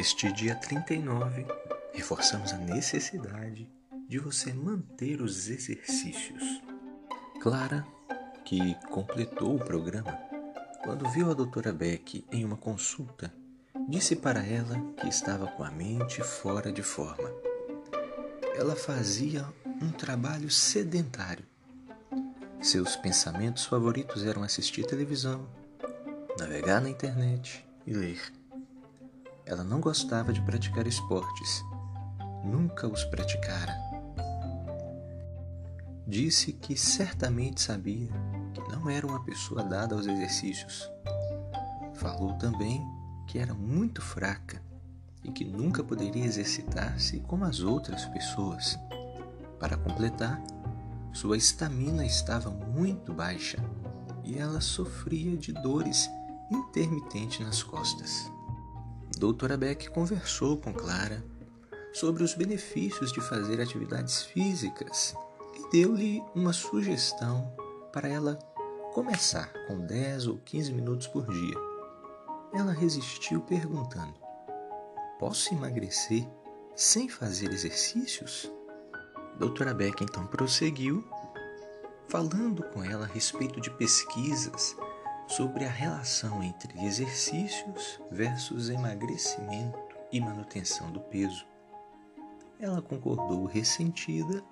Neste dia 39, reforçamos a necessidade de você manter os exercícios. Clara, que completou o programa, quando viu a doutora Beck em uma consulta, disse para ela que estava com a mente fora de forma. Ela fazia um trabalho sedentário. Seus pensamentos favoritos eram assistir televisão, navegar na internet e ler. Ela não gostava de praticar esportes. Nunca os praticara. Disse que certamente sabia que não era uma pessoa dada aos exercícios. Falou também que era muito fraca e que nunca poderia exercitar-se como as outras pessoas. Para completar, sua estamina estava muito baixa e ela sofria de dores intermitentes nas costas. Doutora Beck conversou com Clara sobre os benefícios de fazer atividades físicas e deu-lhe uma sugestão para ela começar com 10 ou 15 minutos por dia. Ela resistiu perguntando: Posso emagrecer sem fazer exercícios? Doutora Beck então prosseguiu, falando com ela a respeito de pesquisas sobre a relação entre exercícios versus emagrecimento e manutenção do peso. Ela concordou ressentida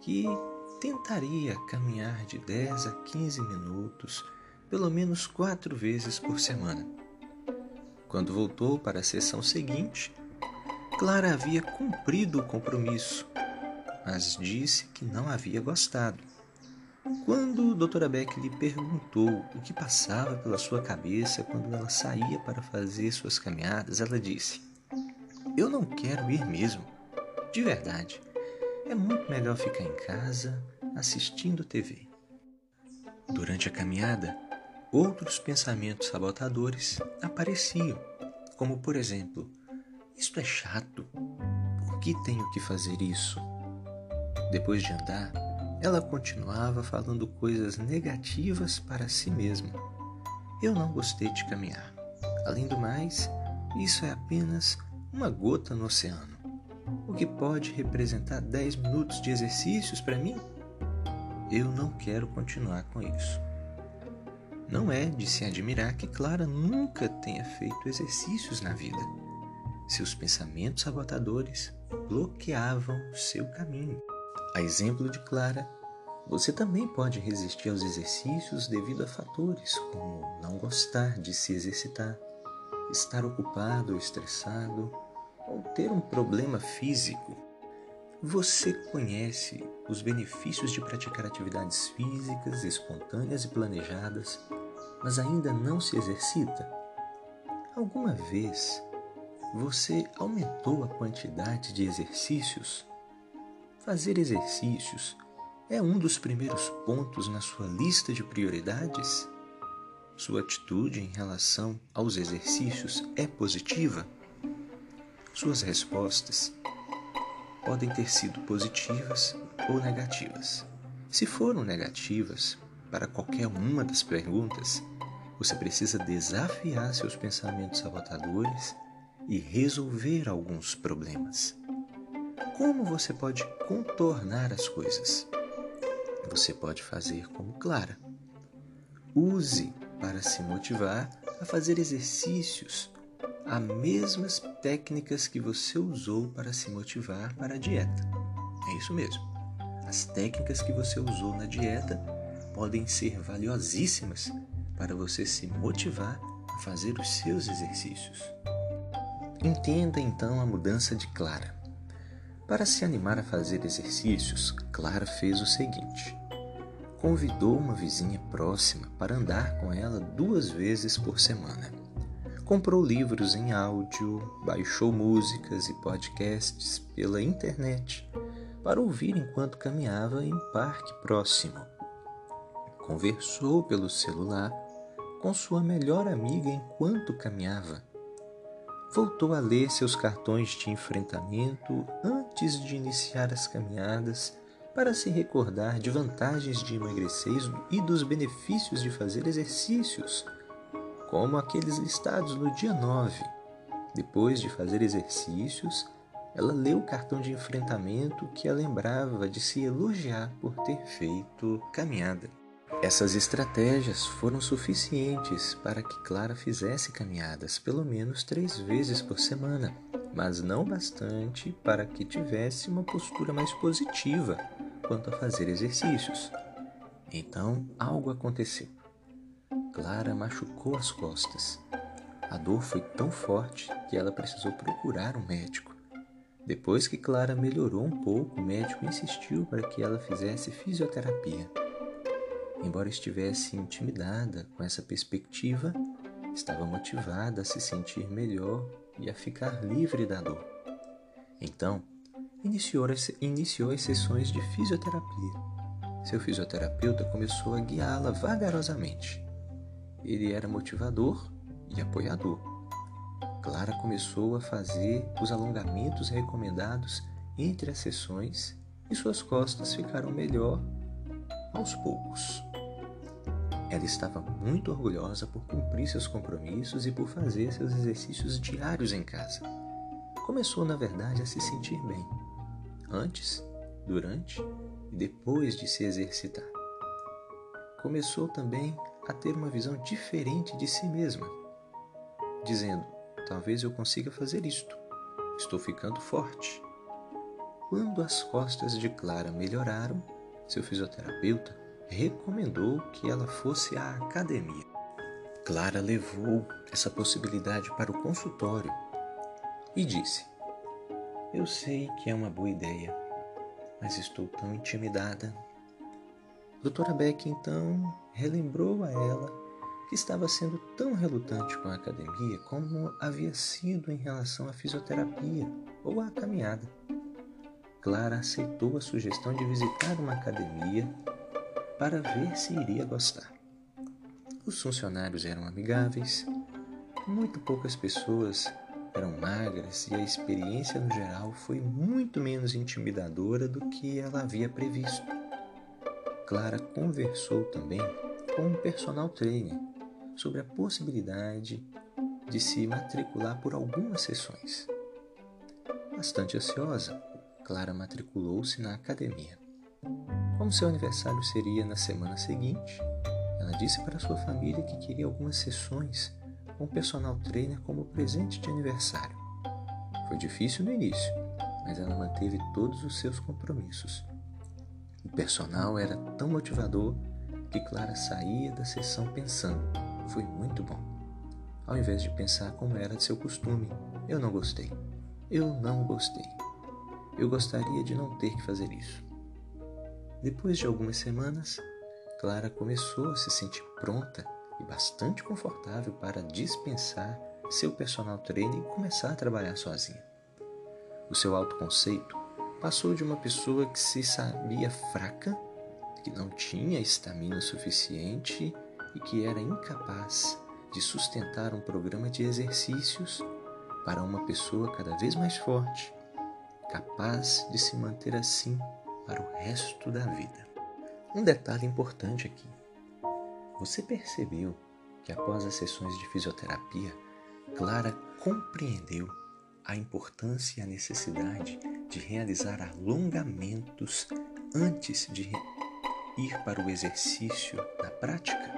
que tentaria caminhar de 10 a 15 minutos, pelo menos quatro vezes por semana. Quando voltou para a sessão seguinte, Clara havia cumprido o compromisso, mas disse que não havia gostado. Quando doutora Beck lhe perguntou o que passava pela sua cabeça quando ela saía para fazer suas caminhadas, ela disse: Eu não quero ir mesmo, de verdade. É muito melhor ficar em casa assistindo TV. Durante a caminhada, outros pensamentos sabotadores apareciam, como por exemplo: Isto é chato, por que tenho que fazer isso? Depois de andar, ela continuava falando coisas negativas para si mesma. Eu não gostei de caminhar. Além do mais, isso é apenas uma gota no oceano. O que pode representar 10 minutos de exercícios para mim? Eu não quero continuar com isso. Não é de se admirar que Clara nunca tenha feito exercícios na vida. Seus pensamentos sabotadores bloqueavam seu caminho. A exemplo de Clara, você também pode resistir aos exercícios devido a fatores como não gostar de se exercitar, estar ocupado ou estressado, ou ter um problema físico. Você conhece os benefícios de praticar atividades físicas espontâneas e planejadas, mas ainda não se exercita? Alguma vez você aumentou a quantidade de exercícios? Fazer exercícios é um dos primeiros pontos na sua lista de prioridades? Sua atitude em relação aos exercícios é positiva? Suas respostas podem ter sido positivas ou negativas. Se foram negativas, para qualquer uma das perguntas, você precisa desafiar seus pensamentos sabotadores e resolver alguns problemas. Como você pode contornar as coisas? Você pode fazer como Clara. Use para se motivar a fazer exercícios as mesmas técnicas que você usou para se motivar para a dieta. É isso mesmo. As técnicas que você usou na dieta podem ser valiosíssimas para você se motivar a fazer os seus exercícios. Entenda então a mudança de Clara. Para se animar a fazer exercícios, Clara fez o seguinte: convidou uma vizinha próxima para andar com ela duas vezes por semana. Comprou livros em áudio, baixou músicas e podcasts pela internet para ouvir enquanto caminhava em um parque próximo. Conversou pelo celular com sua melhor amiga enquanto caminhava voltou a ler seus cartões de enfrentamento antes de iniciar as caminhadas para se recordar de vantagens de emagrecer e dos benefícios de fazer exercícios, como aqueles listados no dia 9. Depois de fazer exercícios, ela leu o cartão de enfrentamento que a lembrava de se elogiar por ter feito caminhada. Essas estratégias foram suficientes para que Clara fizesse caminhadas pelo menos três vezes por semana, mas não bastante para que tivesse uma postura mais positiva quanto a fazer exercícios. Então algo aconteceu. Clara machucou as costas. A dor foi tão forte que ela precisou procurar um médico. Depois que Clara melhorou um pouco, o médico insistiu para que ela fizesse fisioterapia. Embora estivesse intimidada com essa perspectiva, estava motivada a se sentir melhor e a ficar livre da dor. Então, iniciou as, iniciou as sessões de fisioterapia. Seu fisioterapeuta começou a guiá-la vagarosamente. Ele era motivador e apoiador. Clara começou a fazer os alongamentos recomendados entre as sessões e suas costas ficaram melhor aos poucos. Ela estava muito orgulhosa por cumprir seus compromissos e por fazer seus exercícios diários em casa. Começou, na verdade, a se sentir bem, antes, durante e depois de se exercitar. Começou também a ter uma visão diferente de si mesma, dizendo: Talvez eu consiga fazer isto. Estou ficando forte. Quando as costas de Clara melhoraram, seu fisioterapeuta recomendou que ela fosse à academia. Clara levou essa possibilidade para o consultório e disse: Eu sei que é uma boa ideia, mas estou tão intimidada. Doutora Beck então relembrou a ela que estava sendo tão relutante com a academia como havia sido em relação à fisioterapia ou à caminhada. Clara aceitou a sugestão de visitar uma academia para ver se iria gostar. Os funcionários eram amigáveis, muito poucas pessoas eram magras e a experiência no geral foi muito menos intimidadora do que ela havia previsto. Clara conversou também com um personal trainer sobre a possibilidade de se matricular por algumas sessões. Bastante ansiosa, Clara matriculou-se na academia. Como seu aniversário seria na semana seguinte, ela disse para sua família que queria algumas sessões com o personal trainer como presente de aniversário. Foi difícil no início, mas ela manteve todos os seus compromissos. O personal era tão motivador que Clara saía da sessão pensando: foi muito bom. Ao invés de pensar como era de seu costume, eu não gostei. Eu não gostei. Eu gostaria de não ter que fazer isso. Depois de algumas semanas, Clara começou a se sentir pronta e bastante confortável para dispensar seu personal trainer e começar a trabalhar sozinha. O seu autoconceito passou de uma pessoa que se sabia fraca, que não tinha estamina suficiente e que era incapaz de sustentar um programa de exercícios para uma pessoa cada vez mais forte, capaz de se manter assim para o resto da vida. Um detalhe importante aqui. Você percebeu que após as sessões de fisioterapia, Clara compreendeu a importância e a necessidade de realizar alongamentos antes de ir para o exercício da prática?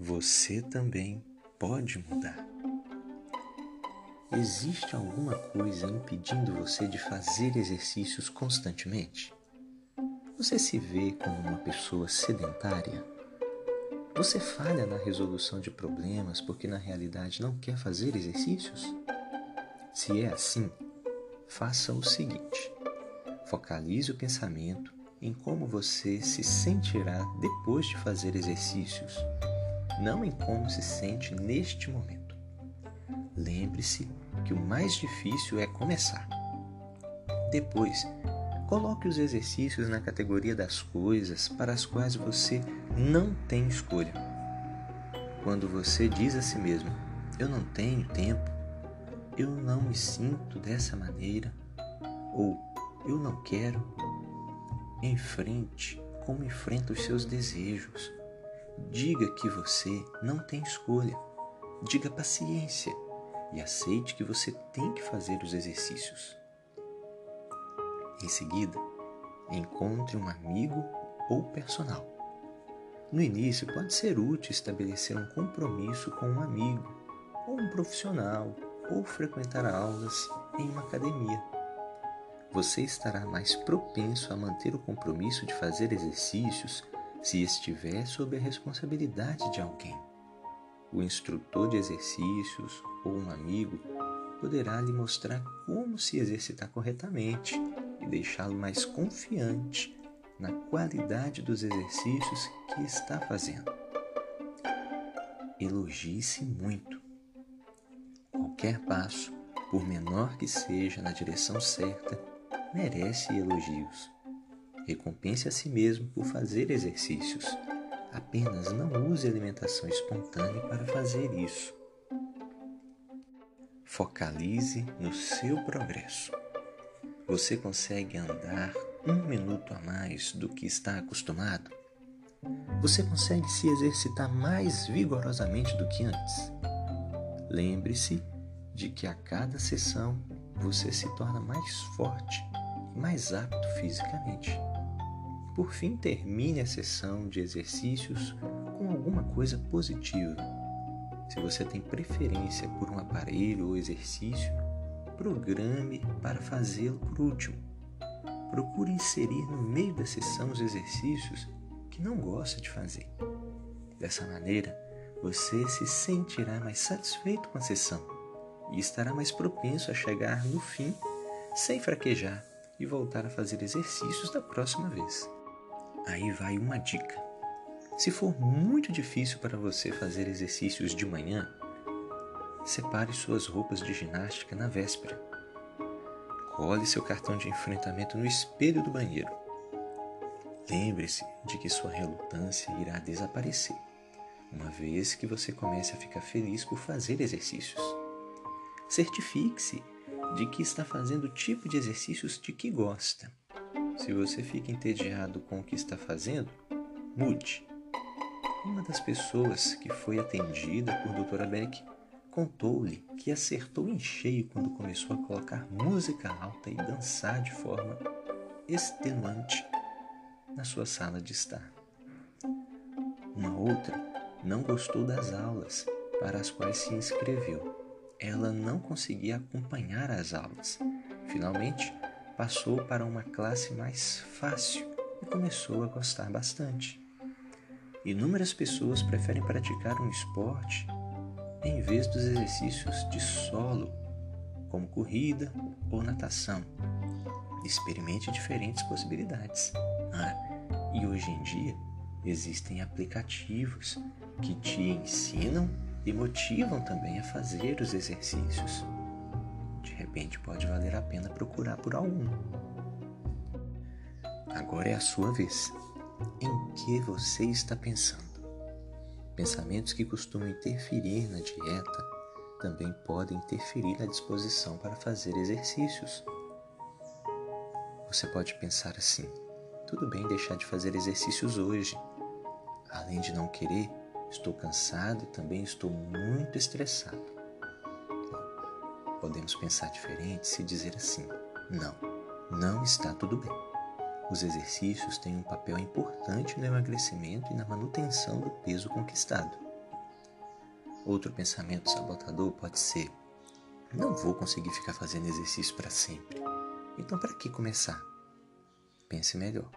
Você também pode mudar. Existe alguma coisa impedindo você de fazer exercícios constantemente? Você se vê como uma pessoa sedentária? Você falha na resolução de problemas porque na realidade não quer fazer exercícios? Se é assim, faça o seguinte: focalize o pensamento em como você se sentirá depois de fazer exercícios, não em como se sente neste momento. Lembre-se que o mais difícil é começar. Depois, coloque os exercícios na categoria das coisas para as quais você não tem escolha. Quando você diz a si mesmo: Eu não tenho tempo, eu não me sinto dessa maneira, ou eu não quero, enfrente como enfrenta os seus desejos. Diga que você não tem escolha. Diga paciência e aceite que você tem que fazer os exercícios. Em seguida, encontre um amigo ou personal. No início, pode ser útil estabelecer um compromisso com um amigo, ou um profissional, ou frequentar aulas em uma academia. Você estará mais propenso a manter o compromisso de fazer exercícios se estiver sob a responsabilidade de alguém. O instrutor de exercícios ou um amigo poderá lhe mostrar como se exercitar corretamente e deixá-lo mais confiante na qualidade dos exercícios que está fazendo. Elogie-se muito. Qualquer passo, por menor que seja na direção certa, merece elogios. Recompense a si mesmo por fazer exercícios. Apenas não use alimentação espontânea para fazer isso. Focalize no seu progresso. Você consegue andar um minuto a mais do que está acostumado? Você consegue se exercitar mais vigorosamente do que antes? Lembre-se de que a cada sessão você se torna mais forte e mais apto fisicamente. Por fim, termine a sessão de exercícios com alguma coisa positiva. Se você tem preferência por um aparelho ou exercício, programe para fazê-lo por último. Procure inserir no meio da sessão os exercícios que não gosta de fazer. Dessa maneira, você se sentirá mais satisfeito com a sessão e estará mais propenso a chegar no fim sem fraquejar e voltar a fazer exercícios da próxima vez. Aí vai uma dica. Se for muito difícil para você fazer exercícios de manhã, separe suas roupas de ginástica na véspera. Cole seu cartão de enfrentamento no espelho do banheiro. Lembre-se de que sua relutância irá desaparecer, uma vez que você comece a ficar feliz por fazer exercícios. Certifique-se de que está fazendo o tipo de exercícios de que gosta. Se você fica entediado com o que está fazendo, mude. Das pessoas que foi atendida por Dra. Beck contou-lhe que acertou em cheio quando começou a colocar música alta e dançar de forma extenuante na sua sala de estar. Uma outra não gostou das aulas para as quais se inscreveu ela não conseguia acompanhar as aulas. Finalmente, passou para uma classe mais fácil e começou a gostar bastante. Inúmeras pessoas preferem praticar um esporte em vez dos exercícios de solo, como corrida ou natação. Experimente diferentes possibilidades. Ah, e hoje em dia existem aplicativos que te ensinam e motivam também a fazer os exercícios. De repente pode valer a pena procurar por algum. Agora é a sua vez. Em que você está pensando? Pensamentos que costumam interferir na dieta também podem interferir na disposição para fazer exercícios. Você pode pensar assim: tudo bem deixar de fazer exercícios hoje. Além de não querer, Estou cansado e também estou muito estressado. Podemos pensar diferente se dizer assim: não, não está tudo bem. Os exercícios têm um papel importante no emagrecimento e na manutenção do peso conquistado. Outro pensamento sabotador pode ser: não vou conseguir ficar fazendo exercício para sempre. Então, para que começar? Pense melhor.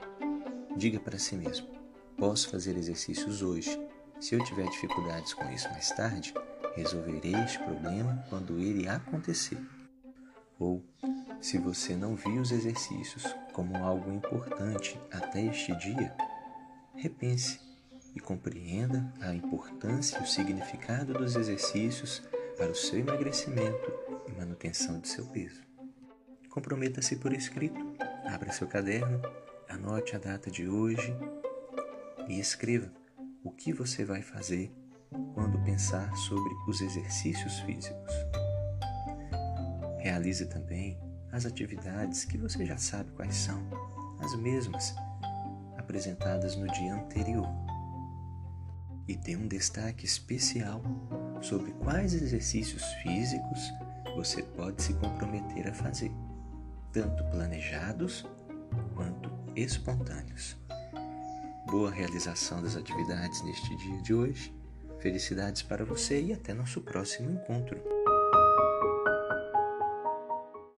Diga para si mesmo: posso fazer exercícios hoje se eu tiver dificuldades com isso mais tarde, resolverei este problema quando ele acontecer. Ou, se você não viu os exercícios como algo importante até este dia, repense e compreenda a importância e o significado dos exercícios para o seu emagrecimento e manutenção de seu peso. Comprometa-se por escrito, abra seu caderno, anote a data de hoje e escreva o que você vai fazer quando pensar sobre os exercícios físicos. Realize também as atividades que você já sabe quais são, as mesmas apresentadas no dia anterior. E dê um destaque especial sobre quais exercícios físicos você pode se comprometer a fazer, tanto planejados quanto espontâneos. Boa realização das atividades neste dia de hoje. Felicidades para você e até nosso próximo encontro.